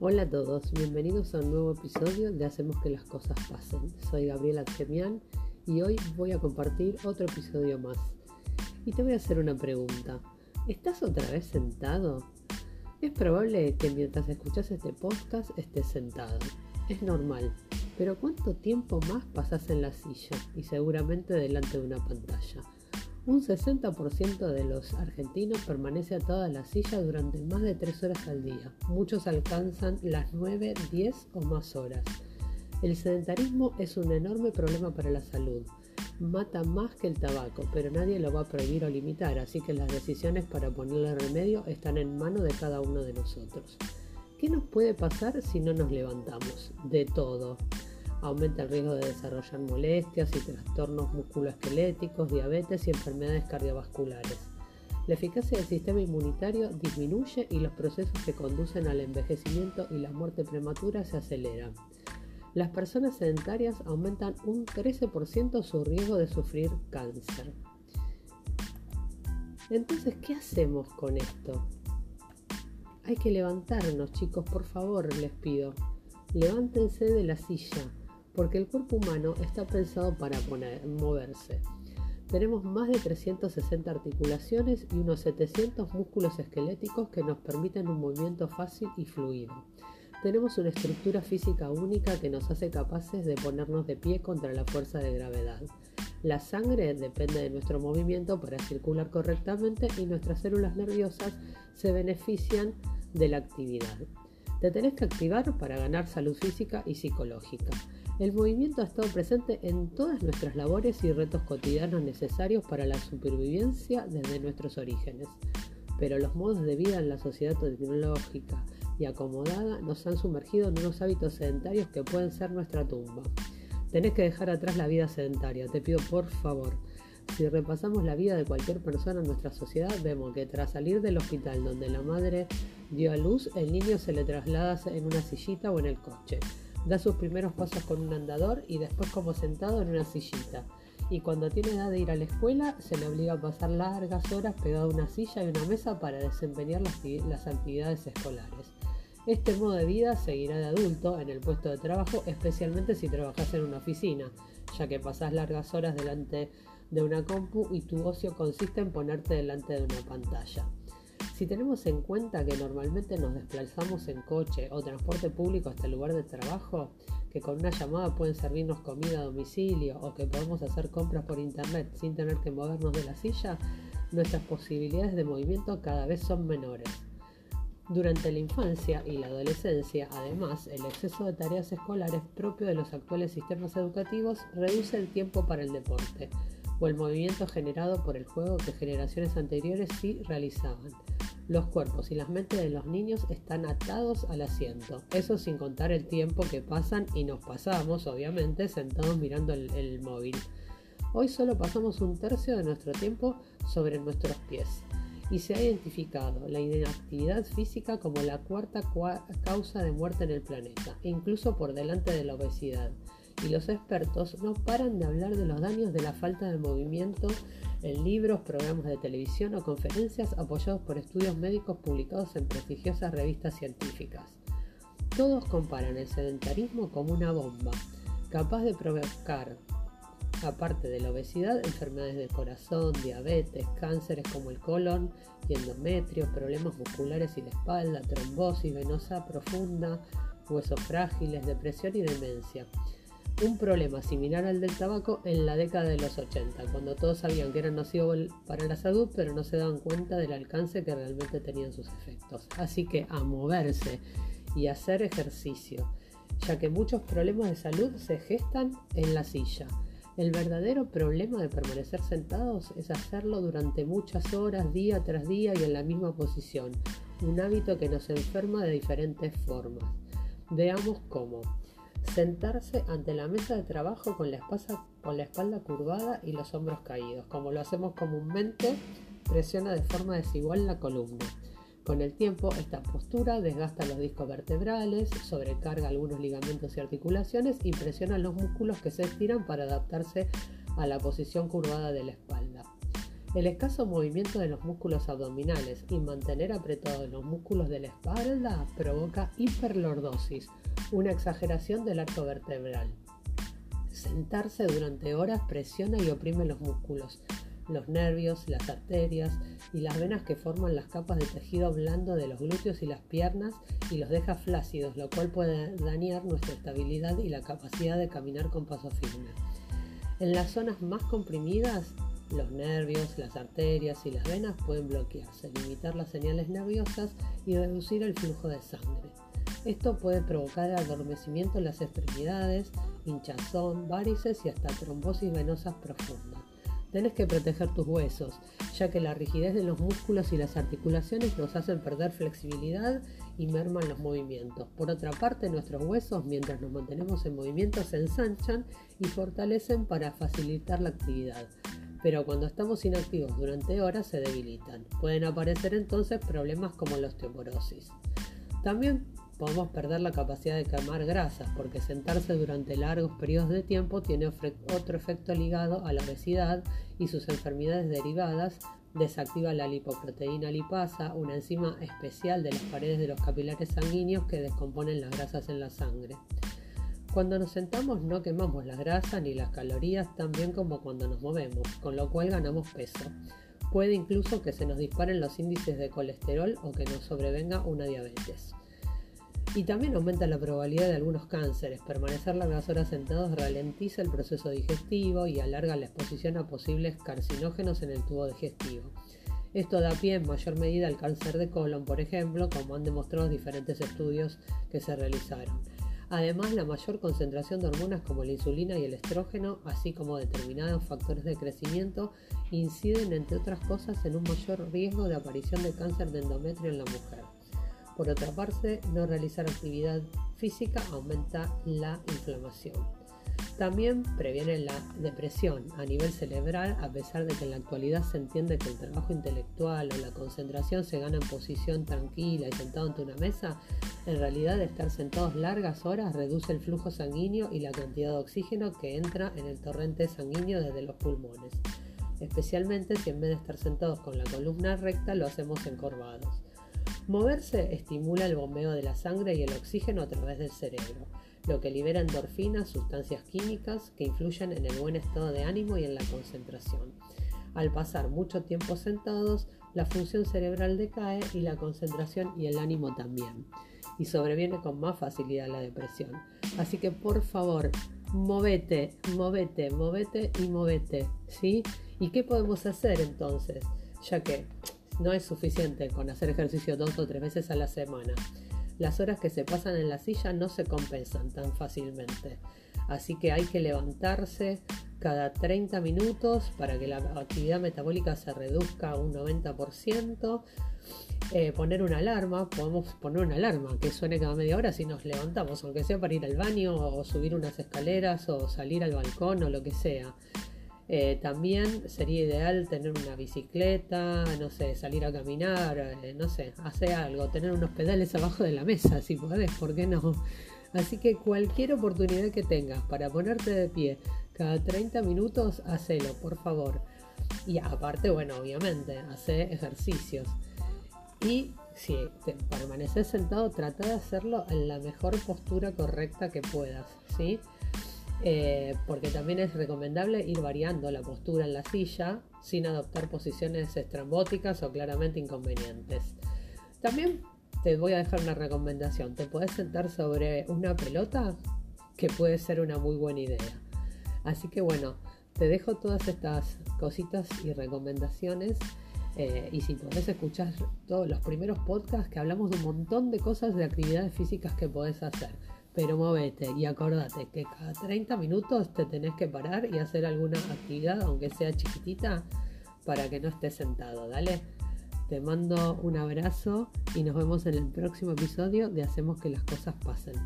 Hola a todos, bienvenidos a un nuevo episodio de Hacemos que las cosas pasen. Soy Gabriela Chemian y hoy voy a compartir otro episodio más. Y te voy a hacer una pregunta. ¿Estás otra vez sentado? Es probable que mientras escuchas este podcast estés sentado. Es normal. Pero ¿cuánto tiempo más pasas en la silla y seguramente delante de una pantalla? Un 60% de los argentinos permanece atado a la silla durante más de 3 horas al día. Muchos alcanzan las 9, 10 o más horas. El sedentarismo es un enorme problema para la salud. Mata más que el tabaco, pero nadie lo va a prohibir o limitar, así que las decisiones para ponerle remedio están en manos de cada uno de nosotros. ¿Qué nos puede pasar si no nos levantamos? De todo aumenta el riesgo de desarrollar molestias y trastornos musculoesqueléticos, diabetes y enfermedades cardiovasculares. La eficacia del sistema inmunitario disminuye y los procesos que conducen al envejecimiento y la muerte prematura se aceleran. Las personas sedentarias aumentan un 13% su riesgo de sufrir cáncer. Entonces, ¿qué hacemos con esto? Hay que levantarnos, chicos, por favor, les pido. Levántense de la silla, porque el cuerpo humano está pensado para moverse. Tenemos más de 360 articulaciones y unos 700 músculos esqueléticos que nos permiten un movimiento fácil y fluido. Tenemos una estructura física única que nos hace capaces de ponernos de pie contra la fuerza de gravedad. La sangre depende de nuestro movimiento para circular correctamente y nuestras células nerviosas se benefician de la actividad. Te tenés que activar para ganar salud física y psicológica. El movimiento ha estado presente en todas nuestras labores y retos cotidianos necesarios para la supervivencia desde nuestros orígenes. Pero los modos de vida en la sociedad tecnológica y acomodada nos han sumergido en unos hábitos sedentarios que pueden ser nuestra tumba. Tenés que dejar atrás la vida sedentaria, te pido por favor. Si repasamos la vida de cualquier persona en nuestra sociedad, vemos que tras salir del hospital donde la madre dio a luz, el niño se le traslada en una sillita o en el coche da sus primeros pasos con un andador y después como sentado en una sillita. Y cuando tiene edad de ir a la escuela, se le obliga a pasar largas horas pegado a una silla y una mesa para desempeñar las, actividades escolares. Este modo de vida seguirá de adulto en el puesto de trabajo, especialmente si trabajas en una oficina, ya que pasas largas horas delante de una compu y tu ocio consiste en ponerte delante de una pantalla. Si tenemos en cuenta que normalmente nos desplazamos en coche o transporte público hasta el lugar de trabajo, que con una llamada pueden servirnos comida a domicilio o que podemos hacer compras por internet sin tener que movernos de la silla, nuestras posibilidades de movimiento cada vez son menores. Durante la infancia y la adolescencia, además, el exceso de tareas escolares propio de los actuales sistemas educativos reduce el tiempo para el deporte o el movimiento generado por el juego que generaciones anteriores sí realizaban. Los cuerpos y las mentes de los niños están atados al asiento. Eso sin contar el tiempo que pasan y nos pasamos, obviamente, sentados mirando el, móvil. Hoy solo pasamos un tercio de nuestro tiempo sobre nuestros pies y se ha identificado la inactividad física como la cuarta causa de muerte en el planeta, incluso por delante de la obesidad. Y los expertos no paran de hablar de los daños de la falta de movimiento en libros, programas de televisión o conferencias apoyados por estudios médicos publicados en prestigiosas revistas científicas. Todos comparan el sedentarismo como una bomba, capaz de provocar, aparte de la obesidad, enfermedades del corazón, diabetes, cánceres como el colon y endometrio, problemas musculares y de espalda, trombosis venosa profunda, huesos frágiles, depresión y demencia un problema similar al del tabaco en la década de los 80, cuando todos sabían que era nocivo para la salud, pero no se daban cuenta del alcance que realmente tenían sus efectos. Así que a moverse y hacer ejercicio, ya que muchos problemas de salud se gestan en la silla. El verdadero problema de permanecer sentados es hacerlo durante muchas horas, día tras día y en la misma posición, un hábito que nos enferma de diferentes formas. Veamos cómo. Sentarse ante la mesa de trabajo con la, espalda curvada y los hombros caídos. Como lo hacemos comúnmente, presiona de forma desigual la columna. Con el tiempo, esta postura desgasta los discos vertebrales, sobrecarga algunos ligamentos y articulaciones y presiona los músculos que se estiran para adaptarse a la posición curvada de la espalda. El escaso movimiento de los músculos abdominales y mantener apretados los músculos de la espalda provoca hiperlordosis, una exageración del arco vertebral. Sentarse durante horas presiona y oprime los músculos, los nervios, las arterias y las venas que forman las capas de tejido blando de los glúteos y las piernas y los deja flácidos, lo cual puede dañar nuestra estabilidad y la capacidad de caminar con paso firme. En las zonas más comprimidas, los nervios, las arterias y las venas pueden bloquearse, limitar las señales nerviosas y reducir el flujo de sangre. Esto puede provocar adormecimiento en las extremidades, hinchazón, varices y hasta trombosis venosas profundas. Tienes que proteger tus huesos, ya que la rigidez de los músculos y las articulaciones nos hacen perder flexibilidad y merman los movimientos. Por otra parte, nuestros huesos, mientras nos mantenemos en movimiento, se ensanchan y fortalecen para facilitar la actividad. Pero cuando estamos inactivos durante horas se debilitan. Pueden aparecer entonces problemas como la osteoporosis. También podemos perder la capacidad de quemar grasas porque sentarse durante largos periodos de tiempo tiene otro efecto ligado a la obesidad y sus enfermedades derivadas. Desactiva la lipoproteína lipasa, una enzima especial de las paredes de los capilares sanguíneos que descomponen las grasas en la sangre. Cuando nos sentamos no quemamos la grasa ni las calorías tan bien como cuando nos movemos, con lo cual ganamos peso. Puede incluso que se nos disparen los índices de colesterol o que nos sobrevenga una diabetes. Y también aumenta la probabilidad de algunos cánceres. Permanecer largas horas sentados ralentiza el proceso digestivo y alarga la exposición a posibles carcinógenos en el tubo digestivo. Esto da pie en mayor medida al cáncer de colon, por ejemplo, como han demostrado diferentes estudios que se realizaron. Además, la mayor concentración de hormonas como la insulina y el estrógeno, así como determinados factores de crecimiento, inciden, entre otras cosas, en un mayor riesgo de aparición de cáncer de endometrio en la mujer. Por otra parte, no realizar actividad física aumenta la inflamación. También previene la depresión a nivel cerebral, a pesar de que en la actualidad se entiende que el trabajo intelectual o la concentración se gana en posición tranquila y sentado ante una mesa, en realidad estar sentados largas horas reduce el flujo sanguíneo y la cantidad de oxígeno que entra en el torrente sanguíneo desde los pulmones, especialmente si en vez de estar sentados con la columna recta lo hacemos encorvados. Moverse estimula el bombeo de la sangre y el oxígeno a través del cerebro, lo que libera endorfinas, sustancias químicas que influyen en el buen estado de ánimo y en la concentración. Al pasar mucho tiempo sentados, la función cerebral decae y la concentración y el ánimo también. Y sobreviene con más facilidad la depresión. Así que por favor, movete, movete, movete y movete. ¿Sí? ¿Y qué podemos hacer entonces? Ya que no es suficiente con hacer ejercicio dos o tres veces a la semana. Las horas que se pasan en la silla no se compensan tan fácilmente. Así que hay que levantarse cada 30 minutos para que la actividad metabólica se reduzca un 90%. Eh, poner una alarma, podemos poner una alarma que suene cada media hora si nos levantamos, aunque sea para ir al baño o subir unas escaleras o salir al balcón o lo que sea. Eh, también sería ideal tener una bicicleta, no sé, salir a caminar, eh, no sé, hacer algo, tener unos pedales abajo de la mesa, si podés, ¿por qué no? Así que cualquier oportunidad que tengas para ponerte de pie cada 30 minutos, hacelo, por favor. Y aparte, bueno, obviamente, hace ejercicios. Y si te permaneces sentado, trata de hacerlo en la mejor postura correcta que puedas, ¿sí? Eh, porque también es recomendable ir variando la postura en la silla sin adoptar posiciones estrambóticas o claramente inconvenientes. También te voy a dejar una recomendación. Te puedes sentar sobre una pelota que puede ser una muy buena idea. Así que bueno, te dejo todas estas cositas y recomendaciones. Eh, y si podés escuchar todos los primeros podcasts que hablamos de un montón de cosas de actividades físicas que podés hacer pero movete y acordate que cada 30 minutos te tenés que parar y hacer alguna actividad, aunque sea chiquitita, para que no estés sentado. Dale, te mando un abrazo y nos vemos en el próximo episodio de Hacemos que las cosas pasen.